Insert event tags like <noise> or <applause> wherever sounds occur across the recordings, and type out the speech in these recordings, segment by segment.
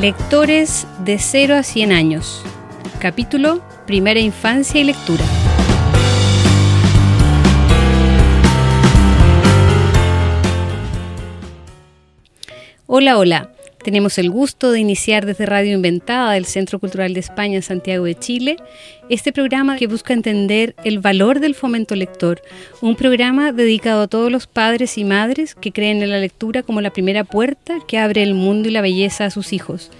Lectores de 0 a 100 años. Capítulo Primera Infancia y Lectura. Hola, hola. Tenemos el gusto de iniciar desde Radio Inventada del Centro Cultural de España Santiago de Chile este programa que busca entender el valor del fomento lector, un programa dedicado a todos los padres y madres que creen en la lectura como la primera puerta que abre el mundo y la belleza a sus hijos.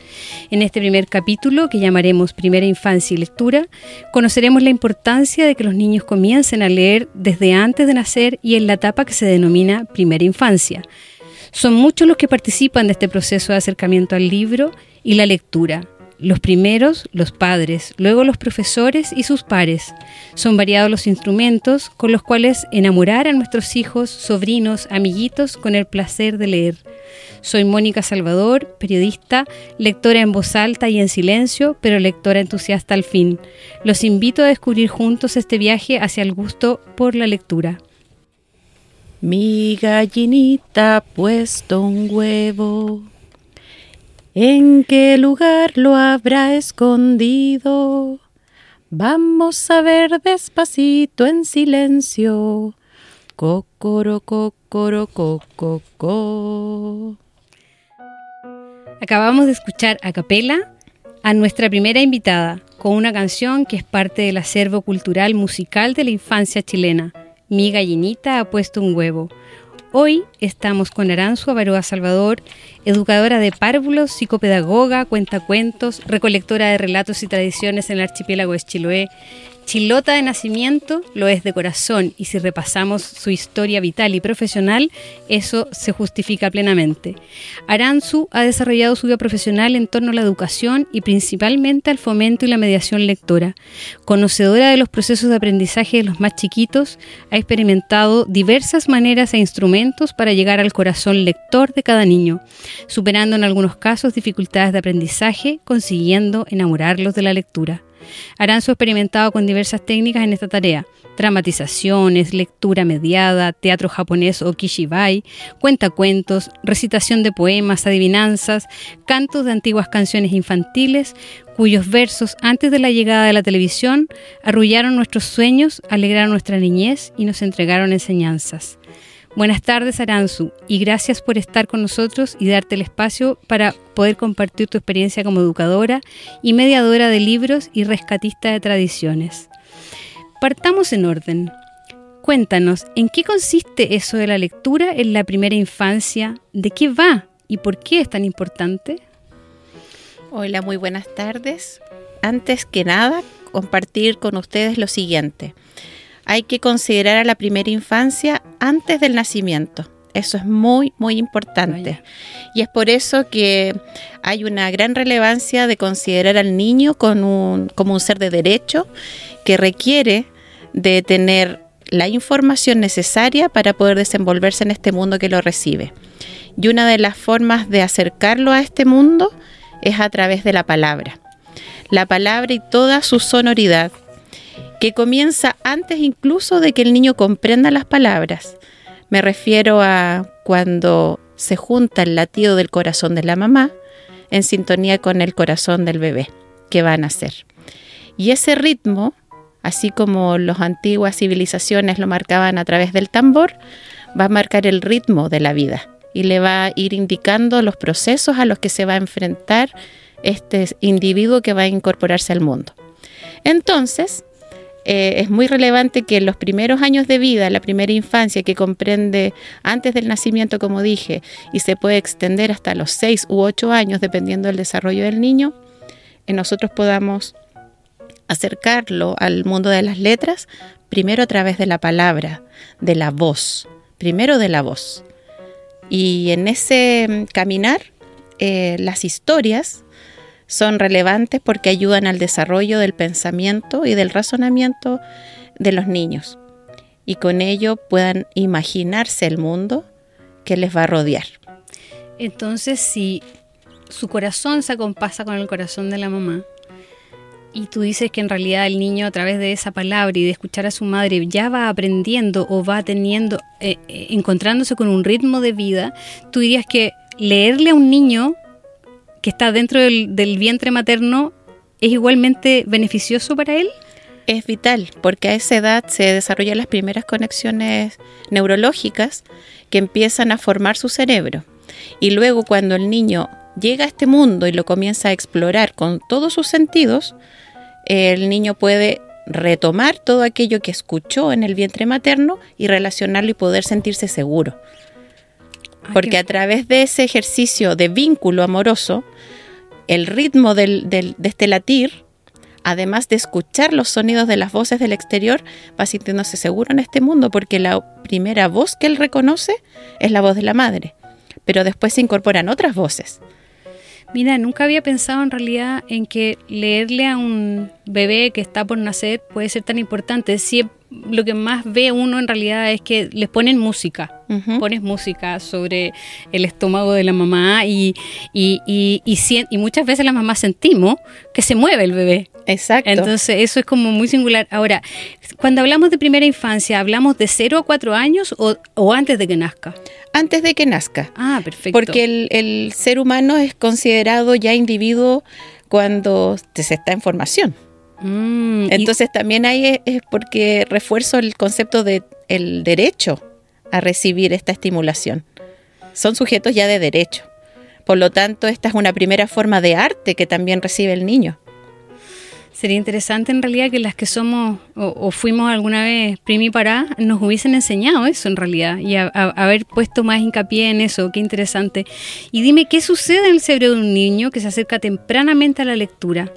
En este primer capítulo, que llamaremos Primera Infancia y Lectura, conoceremos la importancia de que los niños comiencen a leer desde antes de nacer y en la etapa que se denomina Primera Infancia. Son muchos los que participan de este proceso de acercamiento al libro y la lectura. Los primeros, los padres, luego los profesores y sus pares. Son variados los instrumentos con los cuales enamorar a nuestros hijos, sobrinos, amiguitos con el placer de leer. Soy Mónica Salvador, periodista, lectora en voz alta y en silencio, pero lectora entusiasta al fin. Los invito a descubrir juntos este viaje hacia el gusto por la lectura. Mi gallinita ha puesto un huevo. ¿En qué lugar lo habrá escondido? Vamos a ver despacito en silencio. Cocoro, cocoro, coco. Acabamos de escuchar a capela a nuestra primera invitada con una canción que es parte del acervo cultural musical de la infancia chilena mi gallinita ha puesto un huevo. Hoy estamos con Aranzu Avaroa Salvador, educadora de párvulos, psicopedagoga, cuentacuentos, recolectora de relatos y tradiciones en el archipiélago de Chiloé, Chilota de nacimiento lo es de corazón y si repasamos su historia vital y profesional, eso se justifica plenamente. Aranzu ha desarrollado su vida profesional en torno a la educación y principalmente al fomento y la mediación lectora. Conocedora de los procesos de aprendizaje de los más chiquitos, ha experimentado diversas maneras e instrumentos para llegar al corazón lector de cada niño, superando en algunos casos dificultades de aprendizaje, consiguiendo enamorarlos de la lectura. Aranzo ha experimentado con diversas técnicas en esta tarea. Dramatizaciones, lectura mediada, teatro japonés o kishibai, cuentacuentos, recitación de poemas, adivinanzas, cantos de antiguas canciones infantiles, cuyos versos antes de la llegada de la televisión arrullaron nuestros sueños, alegraron nuestra niñez y nos entregaron enseñanzas. Buenas tardes, Aranzu, y gracias por estar con nosotros y darte el espacio para poder compartir tu experiencia como educadora y mediadora de libros y rescatista de tradiciones. Partamos en orden. Cuéntanos, ¿en qué consiste eso de la lectura en la primera infancia? ¿De qué va y por qué es tan importante? Hola, muy buenas tardes. Antes que nada, compartir con ustedes lo siguiente hay que considerar a la primera infancia antes del nacimiento. Eso es muy, muy importante. Y es por eso que hay una gran relevancia de considerar al niño como un ser de derecho que requiere de tener la información necesaria para poder desenvolverse en este mundo que lo recibe. Y una de las formas de acercarlo a este mundo es a través de la palabra. La palabra y toda su sonoridad, que comienza antes incluso de que el niño comprenda las palabras. Me refiero a cuando se junta el latido del corazón de la mamá en sintonía con el corazón del bebé que va a nacer. Y ese ritmo, así como las antiguas civilizaciones lo marcaban a través del tambor, va a marcar el ritmo de la vida y le va a ir indicando los procesos a los que se va a enfrentar este individuo que va a incorporarse al mundo. Entonces, eh, es muy relevante que en los primeros años de vida, la primera infancia que comprende antes del nacimiento, como dije, y se puede extender hasta los 6 u 8 años, dependiendo del desarrollo del niño, en nosotros podamos acercarlo al mundo de las letras, primero a través de la palabra, de la voz, primero de la voz. Y en ese caminar, eh, las historias son relevantes porque ayudan al desarrollo del pensamiento y del razonamiento de los niños y con ello puedan imaginarse el mundo que les va a rodear. Entonces, si su corazón se acompasa con el corazón de la mamá, y tú dices que en realidad el niño a través de esa palabra y de escuchar a su madre ya va aprendiendo o va teniendo, eh, eh, encontrándose con un ritmo de vida, tú dirías que leerle a un niño que está dentro del, vientre materno es igualmente beneficioso para él? Es vital, porque a esa edad se desarrollan las primeras conexiones neurológicas que empiezan a formar su cerebro. Y luego cuando el niño llega a este mundo y lo comienza a explorar con todos sus sentidos, el niño puede retomar todo aquello que escuchó en el vientre materno y relacionarlo y poder sentirse seguro. Porque a través de ese ejercicio de vínculo amoroso, el ritmo del, de este latir, además de escuchar los sonidos de las voces del exterior, va sintiéndose seguro en este mundo, porque la primera voz que él reconoce es la voz de la madre, pero después se incorporan otras voces. Mira, nunca había pensado en realidad en que leerle a un bebé que está por nacer puede ser tan importante. Lo que más ve uno en realidad es que les ponen música. Pones música sobre el estómago de la mamá y, y, y, y, muchas veces las mamás sentimos que se mueve el bebé. Exacto. Entonces eso es como muy singular. Ahora, cuando hablamos de primera infancia, ¿hablamos de 0 a 4 años o, o antes de que nazca? Antes de que nazca. Ah, perfecto. Porque el, el ser humano es considerado ya individuo cuando se está en formación. Mm, Entonces también ahí es, porque refuerzo el concepto de el derecho a recibir esta estimulación. Son sujetos ya de derecho. Por lo tanto, esta es una primera forma de arte que también recibe el niño. Sería interesante en realidad que las que somos o, fuimos alguna vez para nos hubiesen enseñado eso en realidad y haber puesto más hincapié en eso. Qué interesante. Y dime, ¿qué sucede en el cerebro de un niño que se acerca tempranamente a la lectura?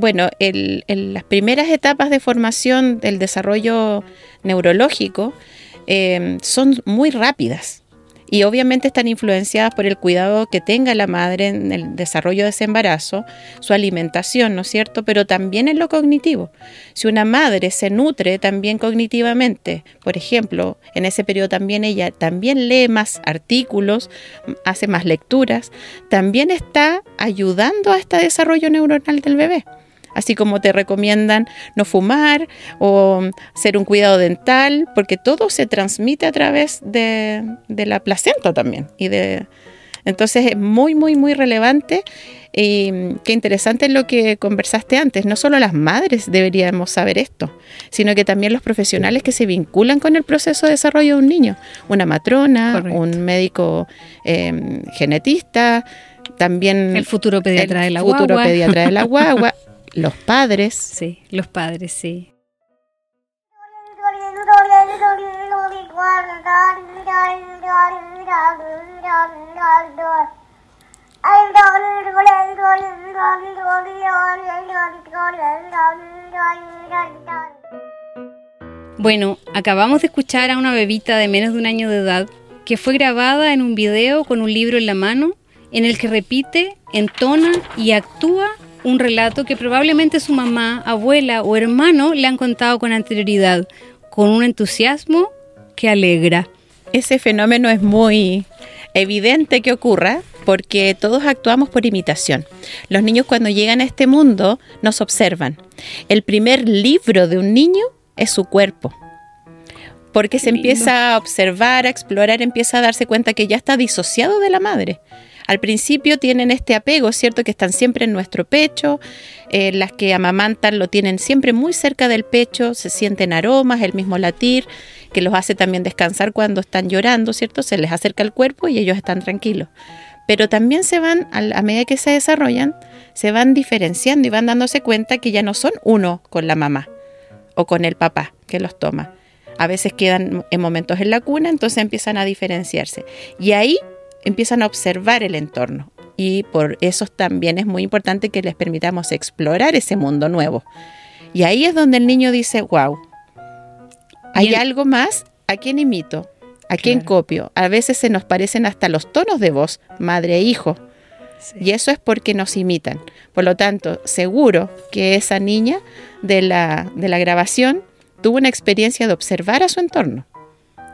Bueno, en las primeras etapas de formación del desarrollo neurológico eh, son muy rápidas y obviamente están influenciadas por el cuidado que tenga la madre en el desarrollo de ese embarazo, su alimentación, ¿no es cierto? Pero también en lo cognitivo. Si una madre se nutre también cognitivamente, por ejemplo, en ese periodo también ella también lee más artículos, hace más lecturas, también está ayudando a este desarrollo neuronal del bebé así como te recomiendan no fumar o hacer un cuidado dental, porque todo se transmite a través de, la placenta también. Y de, entonces es muy, muy, muy relevante y qué interesante es lo que conversaste antes. No solo las madres deberíamos saber esto, sino que también los profesionales que se vinculan con el proceso de desarrollo de un niño. Una matrona, un médico em, genetista, también el futuro pediatra de la futuro pediatra de la guagua. <laughs> Los padres. Sí, los padres, sí. Bueno, acabamos de escuchar a una bebita de menos de un año de edad que fue grabada en un video con un libro en la mano en el que repite, entona y actúa un relato que probablemente su mamá, abuela o hermano le han contado con anterioridad, con un entusiasmo que alegra. Ese fenómeno es muy evidente que ocurra porque todos actuamos por imitación. Los niños cuando llegan a este mundo nos observan. El primer libro de un niño es su cuerpo. Porque se empieza a observar, a explorar, empieza a darse cuenta que ya está disociado de la madre. Al principio tienen este apego, ¿cierto? Que están siempre en nuestro pecho, eh, las que amamantan lo tienen siempre muy cerca del pecho, se sienten aromas, el mismo latir, que los hace también descansar cuando están llorando, ¿cierto? Se les acerca el cuerpo y ellos están tranquilos. Pero también se van, a medida que se desarrollan, se van diferenciando y van dándose cuenta que ya no son uno con la mamá o con el papá que los toma. A veces quedan en momentos en la cuna, entonces empiezan a diferenciarse. Y ahí empiezan a observar el entorno. Y por eso también es muy importante que les permitamos explorar ese mundo nuevo. Y ahí es donde el niño dice, wow, hay algo más, ¿a quién imito? ¿A quién copio? A veces se nos parecen hasta los tonos de voz, madre e hijo. Y eso es porque nos imitan. Por lo tanto, seguro que esa niña de la, de la grabación tuvo una experiencia de observar a su entorno.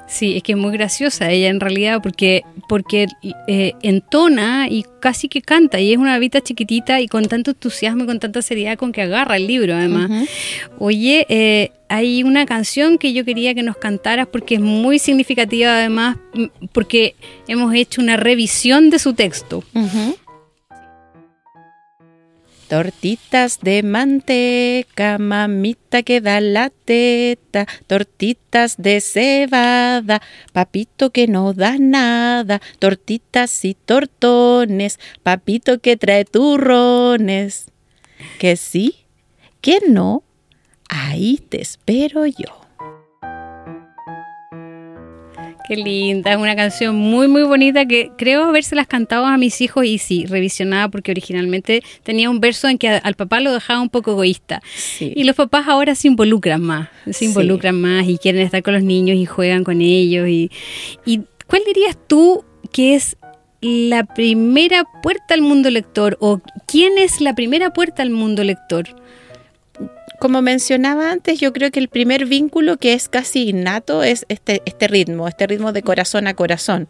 Sí, es que es muy graciosa ella en realidad porque, porque eh, entona y casi que canta y es una vita chiquitita y con tanto entusiasmo y con tanta seriedad con que agarra el libro además. Oye, eh, hay una canción que yo quería que nos cantaras porque es muy significativa además porque hemos hecho una revisión de su texto. Tortitas de manteca, mamita que da la teta, tortitas de cebada, papito que no da nada, tortitas y tortones, papito que trae turrones. Que sí, que no, ahí te espero yo. Qué linda, es una canción muy muy bonita que creo habérselas cantado a mis hijos y sí, revisionada porque originalmente tenía un verso en que al papá lo dejaba un poco egoísta. Y los papás ahora se involucran más, se involucran más y quieren estar con los niños y juegan con ellos. Y, ¿Y cuál dirías tú que es la primera puerta al mundo lector o quién es la primera puerta al mundo lector? Como mencionaba antes, yo creo que el primer vínculo que es casi innato es este, este ritmo, este ritmo de corazón a corazón.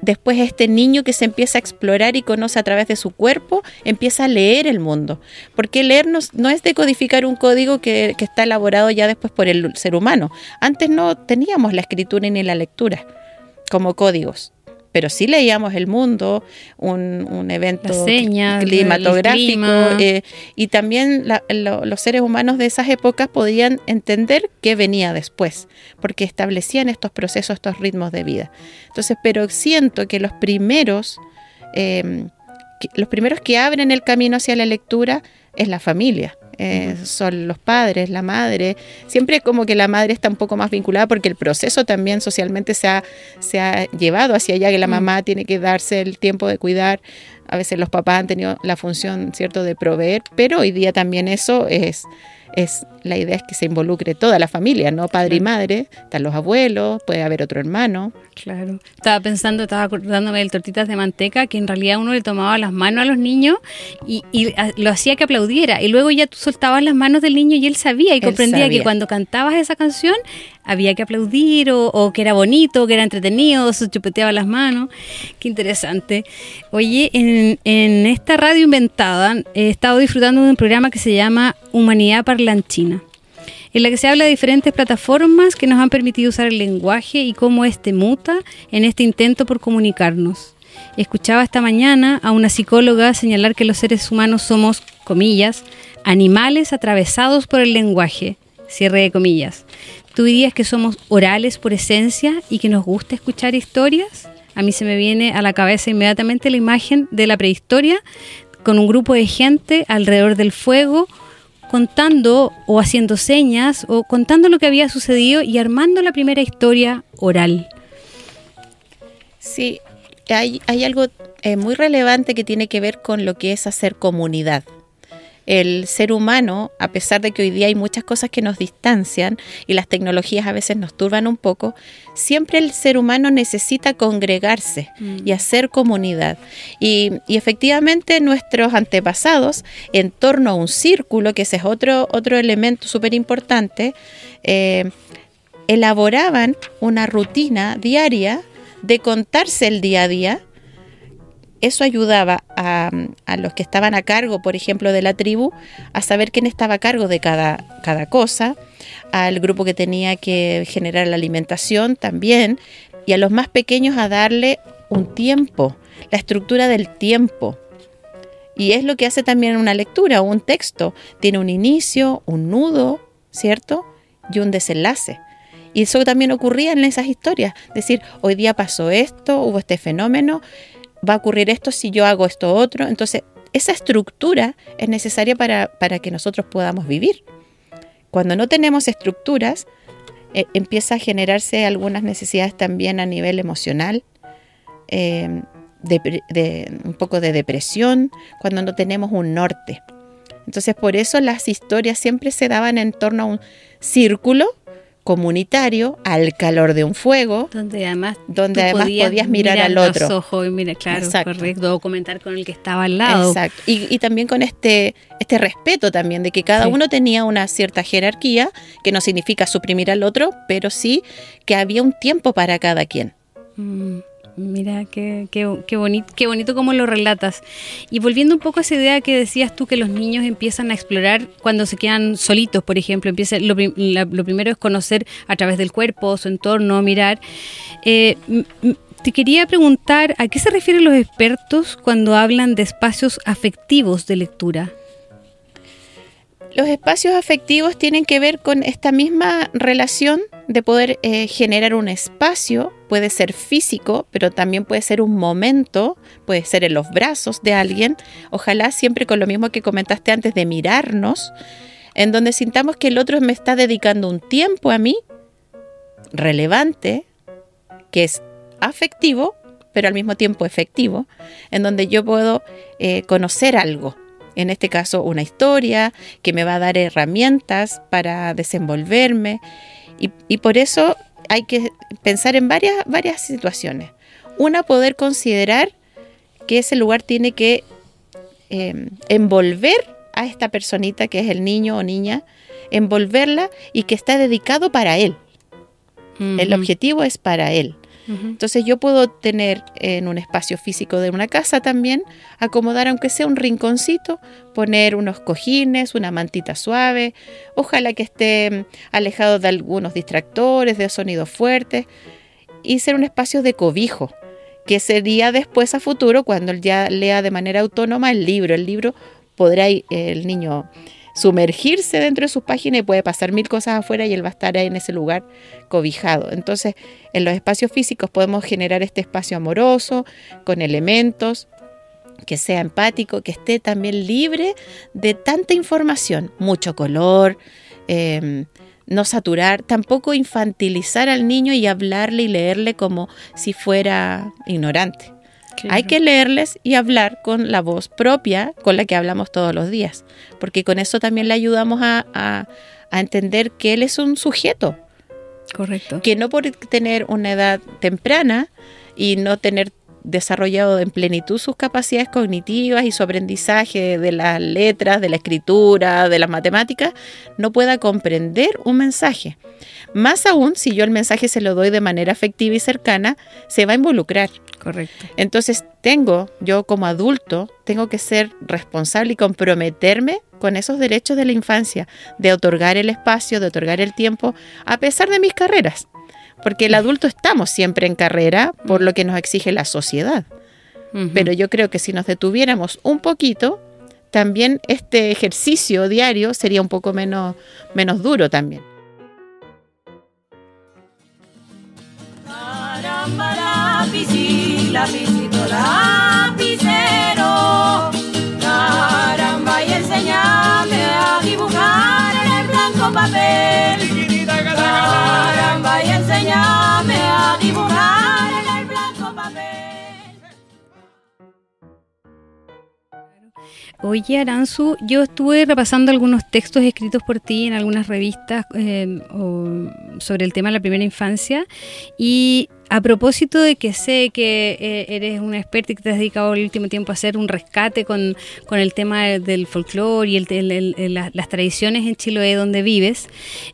Después este niño que se empieza a explorar y conoce a través de su cuerpo, empieza a leer el mundo. Porque leer no, es decodificar un código que, que está elaborado ya después por el ser humano. Antes no teníamos la escritura ni la lectura como códigos pero sí leíamos el mundo, un, evento climatográfico, eh, y también los seres humanos de esas épocas podían entender qué venía después, porque establecían estos procesos, estos ritmos de vida. Entonces, pero siento que los primeros, eh, los primeros que abren el camino hacia la lectura es la familia. Eh, son los padres, la madre. Siempre como que la madre está un poco más vinculada porque el proceso también socialmente se ha, se ha llevado hacia allá, que la mamá tiene que darse el tiempo de cuidar. A veces los papás han tenido la función, ¿cierto?, de proveer, pero hoy día también eso es es la idea es que se involucre toda la familia, ¿no? Padre y madre, están los abuelos, puede haber otro hermano. Claro. Estaba pensando, estaba acordándome del tortitas de manteca, que en realidad uno le tomaba las manos a los niños y, lo hacía que aplaudiera. Y luego ya tú soltabas las manos del niño y él sabía y comprendía que cuando cantabas esa canción había que aplaudir o, que era bonito, que era entretenido, se chupeteaba las manos. Qué interesante. Oye, en, en esta radio inventada he estado disfrutando de un programa que se llama Humanidad Parlanchina en la que se habla de diferentes plataformas que nos han permitido usar el lenguaje y cómo éste muta en este intento por comunicarnos. Escuchaba esta mañana a una psicóloga señalar que los seres humanos somos, comillas, animales atravesados por el lenguaje, cierre de comillas. ¿Tú dirías que somos orales por esencia y que nos gusta escuchar historias? A mí se me viene a la cabeza inmediatamente la imagen de la prehistoria con un grupo de gente alrededor del fuego contando o haciendo señas o contando lo que había sucedido y armando la primera historia oral. Sí, hay, algo eh, muy relevante que tiene que ver con lo que es hacer comunidad el ser humano, a pesar de que hoy día hay muchas cosas que nos distancian y las tecnologías a veces nos turban un poco, siempre el ser humano necesita congregarse mm. y hacer comunidad. Y, efectivamente nuestros antepasados, en torno a un círculo, que ese es otro, otro elemento súper importante, eh, elaboraban una rutina diaria de contarse el día a día eso ayudaba a, los que estaban a cargo, por ejemplo, de la tribu, a saber quién estaba a cargo de cada, cosa, al grupo que tenía que generar la alimentación también, y a los más pequeños a darle un tiempo, la estructura del tiempo. Y es lo que hace también una lectura, un texto. Tiene un inicio, un nudo, ¿cierto? Y un desenlace. Y eso también ocurría en esas historias. Decir, hoy día pasó esto, hubo este fenómeno, va a ocurrir esto si yo hago esto otro. Entonces, esa estructura es necesaria para, que nosotros podamos vivir. Cuando no tenemos estructuras, eh, empieza a generarse algunas necesidades también a nivel emocional, em, de, un poco de depresión, cuando no tenemos un norte. Entonces, por eso las historias siempre se daban en torno a un círculo comunitario al calor de un fuego, donde además, donde además podías, mirar, al otro. Los ojos y mira, claro, correcto, comentar con el que estaba al lado. Exacto. Y, también con este, este respeto también de que cada uno tenía una cierta jerarquía, que no significa suprimir al otro, pero sí que había un tiempo para cada quien. Mm. Mira, qué, qué, qué, bonito, qué bonito cómo lo relatas. Y volviendo un poco a esa idea que decías tú que los niños empiezan a explorar cuando se quedan solitos, por ejemplo, empieza, lo, primero es conocer a través del cuerpo, su entorno, mirar. Eh, te quería preguntar, ¿a qué se refieren los expertos cuando hablan de espacios afectivos de lectura? Los espacios afectivos tienen que ver con esta misma relación de poder eh, generar un espacio, puede ser físico, pero también puede ser un momento, puede ser en los brazos de alguien, ojalá siempre con lo mismo que comentaste antes de mirarnos, en donde sintamos que el otro me está dedicando un tiempo a mí relevante, que es afectivo, pero al mismo tiempo efectivo, en donde yo puedo eh, conocer algo en este caso una historia que me va a dar herramientas para desenvolverme y, por eso hay que pensar en varias, varias situaciones. Una, poder considerar que ese lugar tiene que em, envolver a esta personita que es el niño o niña, envolverla y que está dedicado para él. El objetivo es para él. Entonces yo puedo tener en un espacio físico de una casa también, acomodar aunque sea un rinconcito, poner unos cojines, una mantita suave, ojalá que esté alejado de algunos distractores, de sonidos fuertes, y ser un espacio de cobijo, que sería después a futuro cuando él ya lea de manera autónoma el libro. El libro podrá el niño sumergirse dentro de sus páginas y puede pasar mil cosas afuera y él va a estar ahí en ese lugar cobijado. Entonces, en los espacios físicos podemos generar este espacio amoroso, con elementos, que sea empático, que esté también libre de tanta información, mucho color, em, no saturar, tampoco infantilizar al niño y hablarle y leerle como si fuera ignorante. Hay que leerles y hablar con la voz propia con la que hablamos todos los días, porque con eso también le ayudamos a, a entender que él es un sujeto. Correcto. Que no por tener una edad temprana y no tener desarrollado en plenitud sus capacidades cognitivas y su aprendizaje de las letras, de la escritura, de las matemáticas, no pueda comprender un mensaje. Más aún, si yo el mensaje se lo doy de manera afectiva y cercana, se va a involucrar. Correcto. Entonces tengo, yo como adulto, tengo que ser responsable y comprometerme con esos derechos de la infancia, de otorgar el espacio, de otorgar el tiempo, a pesar de mis carreras. Porque el adulto estamos siempre en carrera por lo que nos exige la sociedad. Pero yo creo que si nos detuviéramos un poquito, también este ejercicio diario sería un poco menos, menos duro también. Oye, Aranzu, yo estuve repasando algunos textos escritos por ti en algunas revistas eh, sobre el tema de la primera infancia y a propósito de que sé que eh, eres una experta y que te has dedicado el último tiempo a hacer un rescate con, el tema del folclore y el, las tradiciones en Chiloé donde vives,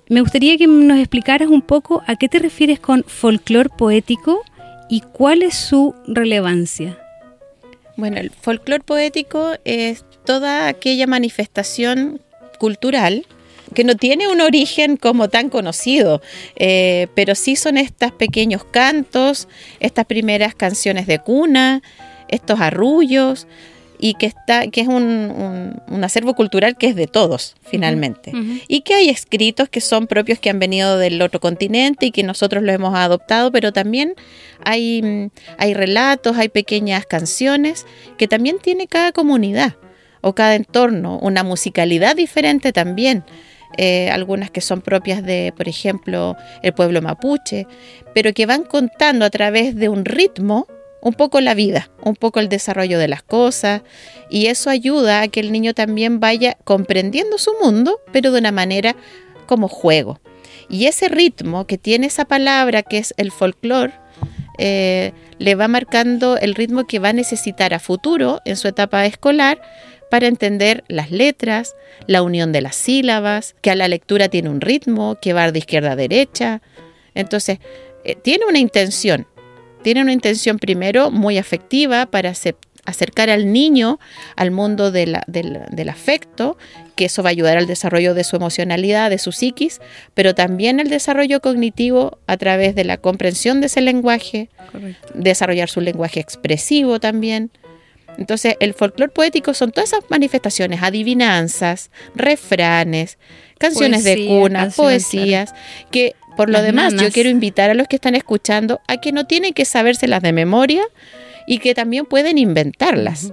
me gustaría que nos explicaras un poco a qué te refieres con folclore poético y cuál es su relevancia. Bueno, el folclore poético es toda aquella manifestación cultural que no tiene un origen como tan conocido, eh, pero sí son estos pequeños cantos, estas primeras canciones de cuna, estos arrullos, y que, está, que es un, acervo cultural que es de todos, finalmente. Y que hay escritos que son propios que han venido del otro continente y que nosotros lo hemos adoptado, pero también hay, hay relatos, hay pequeñas canciones que también tiene cada comunidad o cada entorno, una musicalidad diferente también. Eh, algunas que son propias de, por ejemplo, el pueblo mapuche, pero que van contando a través de un ritmo un poco la vida, un poco el desarrollo de las cosas, y eso ayuda a que el niño también vaya comprendiendo su mundo, pero de una manera como juego. Y ese ritmo que tiene esa palabra que es el folclore, eh, le va marcando el ritmo que va a necesitar a futuro en su etapa escolar para entender las letras, la unión de las sílabas, que a la lectura tiene un ritmo, que va de izquierda a derecha. Entonces, eh, tiene una intención, tiene una intención primero muy afectiva para acercar al niño al mundo del afecto, que eso va a ayudar al desarrollo de su emocionalidad, de su psiquis, pero también el desarrollo cognitivo a través de la comprensión de ese lenguaje, desarrollar su lenguaje expresivo también Entonces, el folclore poético son todas esas manifestaciones, adivinanzas, refranes, canciones de cuna, poesías, que por lo demás yo quiero invitar a los que están escuchando a que no tienen que sabérselas de memoria y que también pueden inventarlas.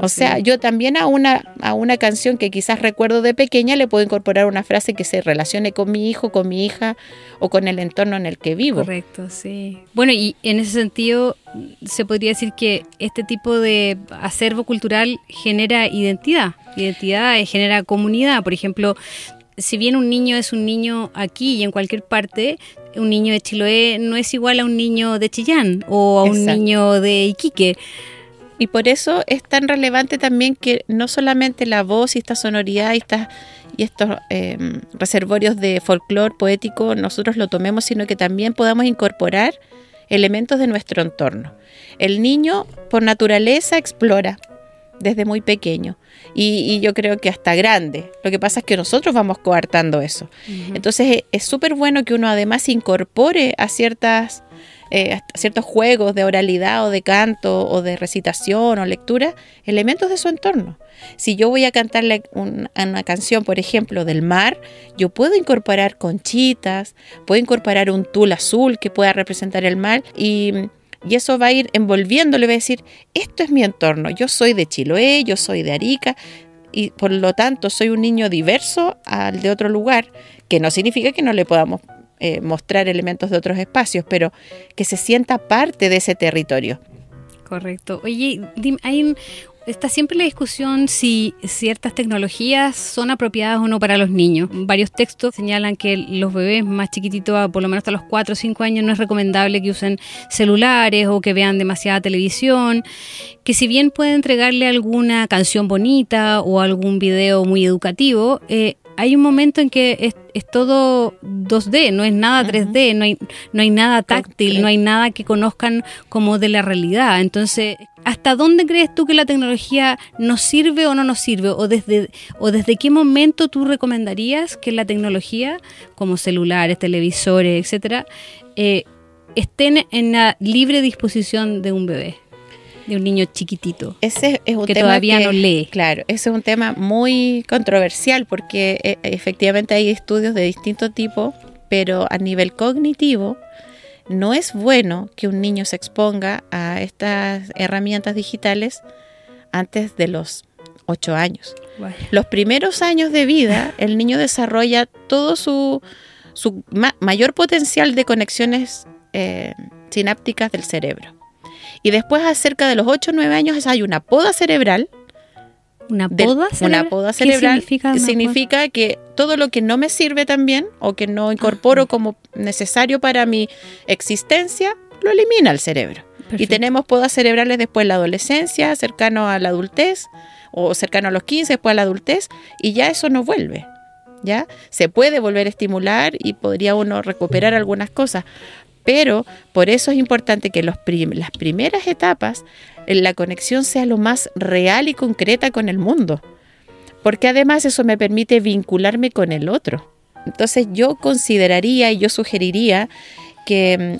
O sea, yo también a una, a una canción que quizás recuerdo de pequeña le puedo incorporar una frase que se relacione con mi hijo, con mi hija o con el entorno en el que vivo. Correcto, sí. Bueno, y en ese sentido se podría decir que este tipo de acervo cultural genera identidad, identidad eh, genera comunidad. Por ejemplo, si bien un niño es un niño aquí y en cualquier parte, un niño de Chiloé no es igual a un niño de Chillán o a un niño de Iquique. Y por eso es tan relevante también que no solamente la voz y esta sonoridad y, y estos em, reservorios de folclore poético nosotros lo tomemos, sino que también podamos incorporar elementos de nuestro entorno. El niño por naturaleza explora desde muy pequeño y, yo creo que hasta grande. Lo que pasa es que nosotros vamos coartando eso. Entonces es súper bueno que uno además incorpore a ciertas eh, ciertos juegos de oralidad o de canto o de recitación o lectura, elementos de su entorno. Si yo voy a cantarle una canción, por ejemplo, del mar, yo puedo incorporar conchitas, puedo incorporar un tul azul que pueda representar el mar y, y eso va a ir envolviéndole, va a decir, esto es mi entorno, yo soy de Chiloé, yo soy de Arica, y por lo tanto soy un niño diverso al de otro lugar, que no significa que no le podamos eh, mostrar elementos de otros espacios, pero que se sienta parte de ese territorio. Correcto. Oye, hay Está siempre la discusión si ciertas tecnologías son apropiadas o no para los niños. Varios textos señalan que los bebés más chiquititos, por lo menos hasta los 4 o 5 años, no es recomendable que usen celulares o que vean demasiada televisión, que si bien puede entregarle alguna canción bonita o algún video muy educativo, eh, hay un momento en que es, todo 2D, no es nada 3D, no hay, no hay nada táctil, no hay nada que conozcan como de la realidad. Entonces, ¿hasta dónde crees tú que la tecnología nos sirve o no nos sirve? ¿O desde, o desde qué momento tú recomendarías que la tecnología, como celulares, televisores, etcétera, eh, estén en la libre disposición de un bebé? De un niño chiquitito. Ese es un que tema todavía no lee. Claro, ese es un tema muy controversial porque eh, efectivamente hay estudios de distinto tipo, pero a nivel cognitivo no es bueno que un niño se exponga a estas herramientas digitales antes de los 8 años. Los primeros años de vida, el niño desarrolla todo su, su mayor potencial de conexiones eh, sinápticas del cerebro. Y después, acerca de los 8 o 9 años, hay una poda cerebral. ¿Una poda cerebral? Una poda cerebral significa, significa que todo lo que no me sirve también o que no incorporo ah. como necesario para mi existencia, lo elimina el cerebro. Y tenemos podas cerebrales después de la adolescencia, cercano a la adultez, o cercano a los 15, después a la adultez, y ya eso no vuelve. ¿Ya? Se puede volver a estimular y podría uno recuperar algunas cosas, pero por eso es importante que las primeras etapas la conexión sea lo más real y concreta con el mundo, porque además eso me permite vincularme con el otro. Entonces yo consideraría y yo sugeriría que,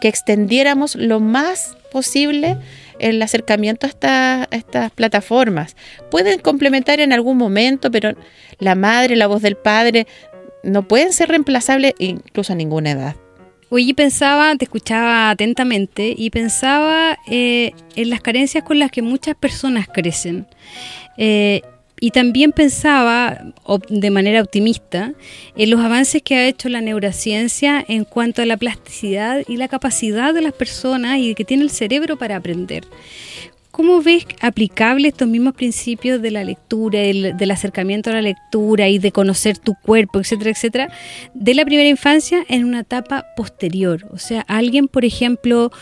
que extendiéramos lo más posible el acercamiento a, a, estas plataformas. Pueden complementar en algún momento, pero la madre, la voz del padre, no pueden ser reemplazables incluso a ninguna edad. Oye, pensaba, te escuchaba atentamente y pensaba eh, en las carencias con las que muchas personas crecen. Eh, y también pensaba, de manera optimista, en los avances que ha hecho la neurociencia en cuanto a la plasticidad y la capacidad de las personas y que tiene el cerebro para aprender. ¿Cómo ves aplicable estos mismos principios de la lectura, del acercamiento a la lectura y de conocer tu cuerpo, etcétera, etcétera, de la primera infancia en una etapa posterior? O sea, alguien, por ejemplo,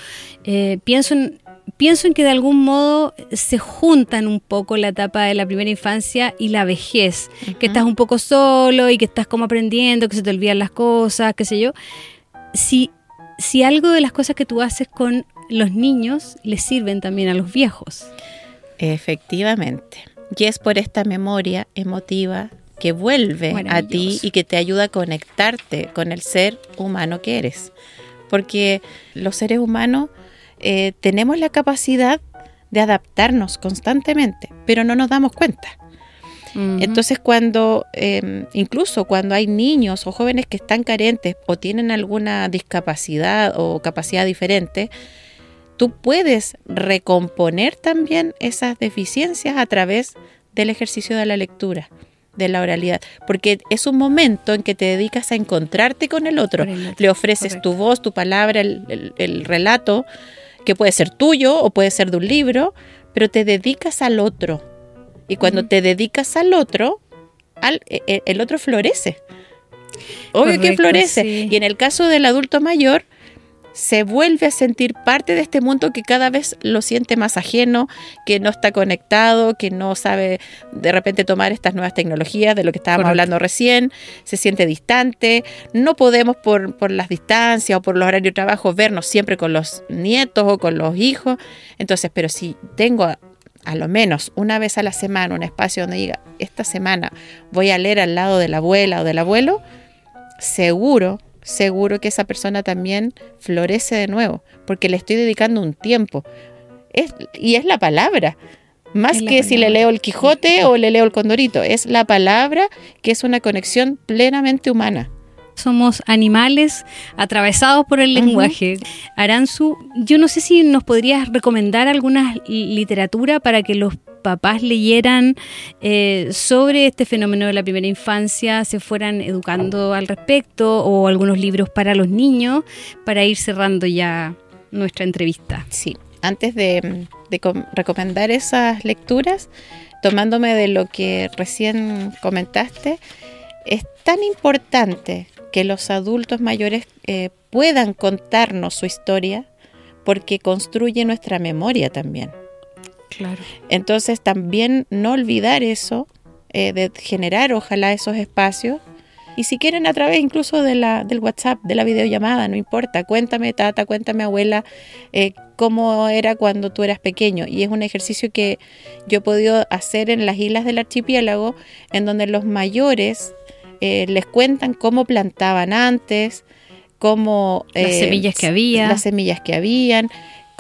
eh, pienso en, pienso en que de algún modo se juntan un poco la etapa de la primera infancia y la vejez, que estás un poco solo y que estás como aprendiendo, que se te olvidan las cosas, qué sé yo. Si, si algo de las cosas que tú haces con los niños les sirven también a los viejos. Efectivamente. Y es por esta memoria emotiva que vuelve a ti y que te ayuda a conectarte con el ser humano que eres. Porque los seres humanos eh, tenemos la capacidad de adaptarnos constantemente, pero no nos damos cuenta. Entonces cuando, em, incluso cuando hay niños o jóvenes que están carentes o tienen alguna discapacidad o capacidad diferente, tú puedes recomponer también esas deficiencias a través del ejercicio de la lectura de la oralidad, porque es un momento en que te dedicas a encontrarte con el otro, le ofreces tu voz, tu palabra, el, relato, que puede ser tuyo o puede ser de un libro, pero te dedicas al otro. Y cuando te dedicas al otro, e, e, el otro florece. Obvio que florece. Y en el caso del adulto mayor, se vuelve a sentir parte de este mundo que cada vez lo siente más ajeno, que no está conectado, que no sabe de repente tomar estas nuevas tecnologías de lo que estábamos hablando recién, se siente distante, no podemos por, por las distancias o por los horarios de trabajo vernos siempre con los nietos o con los hijos. Entonces, pero si tengo a, a lo menos una vez a la semana un espacio donde diga, esta semana voy a leer al lado de la abuela o del abuelo, seguro seguro que esa persona también florece de nuevo, porque le estoy dedicando un tiempo. y es la palabra, más que si le leo el Quijote o le leo el Condorito, es la palabra que es una conexión plenamente humana. Somos animales atravesados por el lenguaje. Aranzu, yo no sé si nos podrías recomendar alguna literatura para que los papás leyeran eh, sobre este fenómeno de la primera infancia, se fueran educando al respecto o algunos libros para los niños para ir cerrando ya nuestra entrevista. Sí, antes de, recomendar esas lecturas, tomándome de lo que recién comentaste, es tan importante que los adultos mayores eh, puedan contarnos su historia porque construye nuestra memoria también. Entonces también no olvidar eso, eh, de generar ojalá esos espacios. Y si quieren a través incluso de la, del WhatsApp, de la videollamada, no importa, cuéntame tata, cuéntame abuela, eh, cómo era cuando tú eras pequeño. Y es un ejercicio que yo he podido hacer en las islas del archipiélago, en donde los mayores eh, les cuentan cómo plantaban antes, cómo... las semillas que había. Las semillas que habían,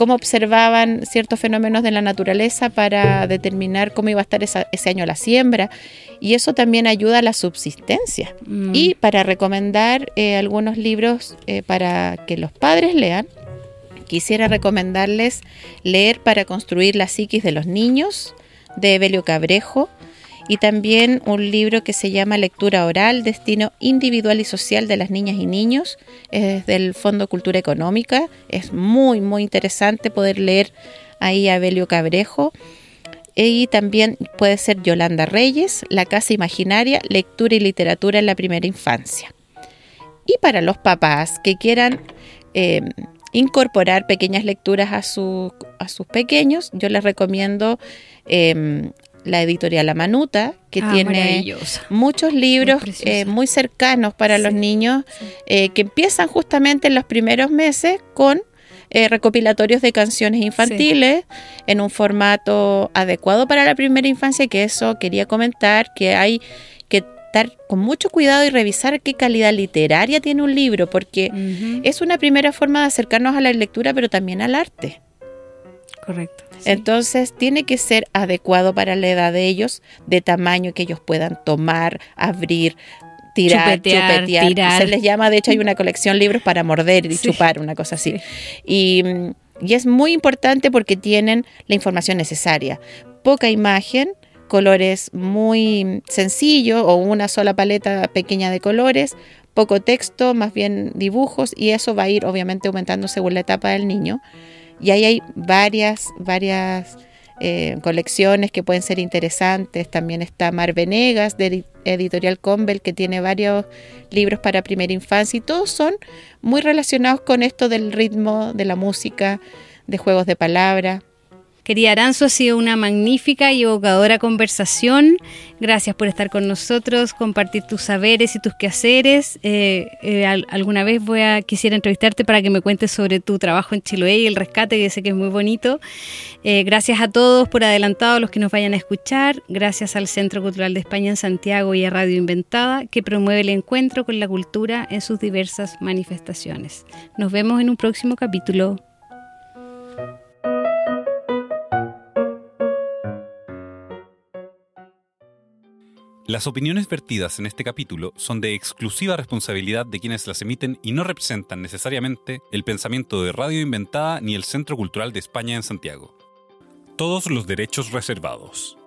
cómo observaban ciertos fenómenos de la naturaleza para determinar cómo iba a estar ese año la siembra. Y eso también ayuda a la subsistencia. Mm. Y para recomendar eh, algunos libros eh, para que los padres lean, quisiera recomendarles leer para construir la psiquis de los niños de Evelio Cabrejo y también un libro que se llama Lectura Oral, Destino Individual y Social de las Niñas y Niños, es del Fondo Cultura Económica. Es muy, muy interesante poder leer ahí a Cabrejo. Y también puede ser Yolanda Reyes, La Casa Imaginaria, Lectura y Literatura en la Primera Infancia. Y para los papás que quieran eh, incorporar pequeñas lecturas a, a, sus pequeños, yo les recomiendo eh, la editorial La Manuta, que ah, tiene muchos libros eh, muy, cercanos para los niños, eh, que empiezan justamente en los primeros meses con eh, recopilatorios de canciones infantiles en un formato adecuado para la primera infancia, que eso quería comentar, que hay que estar con mucho cuidado y revisar qué calidad literaria tiene un libro, porque es una primera forma de acercarnos a la lectura, pero también al arte. Correcto. Entonces tiene que ser adecuado para la edad de ellos, de tamaño que ellos puedan tomar, abrir, tirar, chupetear, Se les llama, de hecho hay una colección de libros para morder y chupar, una cosa así. Y, y es muy importante porque tienen la información necesaria. Poca imagen, colores muy sencillos o una sola paleta pequeña de colores, poco texto, más bien dibujos y eso va a ir obviamente aumentando según la etapa del niño. Y ahí hay varias, varias eh, colecciones que pueden ser interesantes. También está Mar Venegas de Editorial Convel que tiene varios libros para primera infancia y todos son muy relacionados con esto del ritmo, de la música, de juegos de palabra. Querida Aranzo, ha sido una magnífica y evocadora conversación. Gracias por estar con nosotros, compartir tus saberes y tus quehaceres. Eh, eh, alguna vez voy a quisiera entrevistarte para que me cuentes sobre tu trabajo en Chiloé y el rescate, que sé que es muy bonito. Eh, gracias a todos por adelantado, a los que nos vayan a escuchar. Gracias al Centro Cultural de España en Santiago y a Radio Inventada, que promueve el encuentro con la cultura en sus diversas manifestaciones. Nos vemos en un próximo capítulo. Las opiniones vertidas en este capítulo son de exclusiva responsabilidad de quienes las emiten y no representan necesariamente el pensamiento de Radio Inventada ni el Centro Cultural de España en Santiago. Todos los derechos reservados.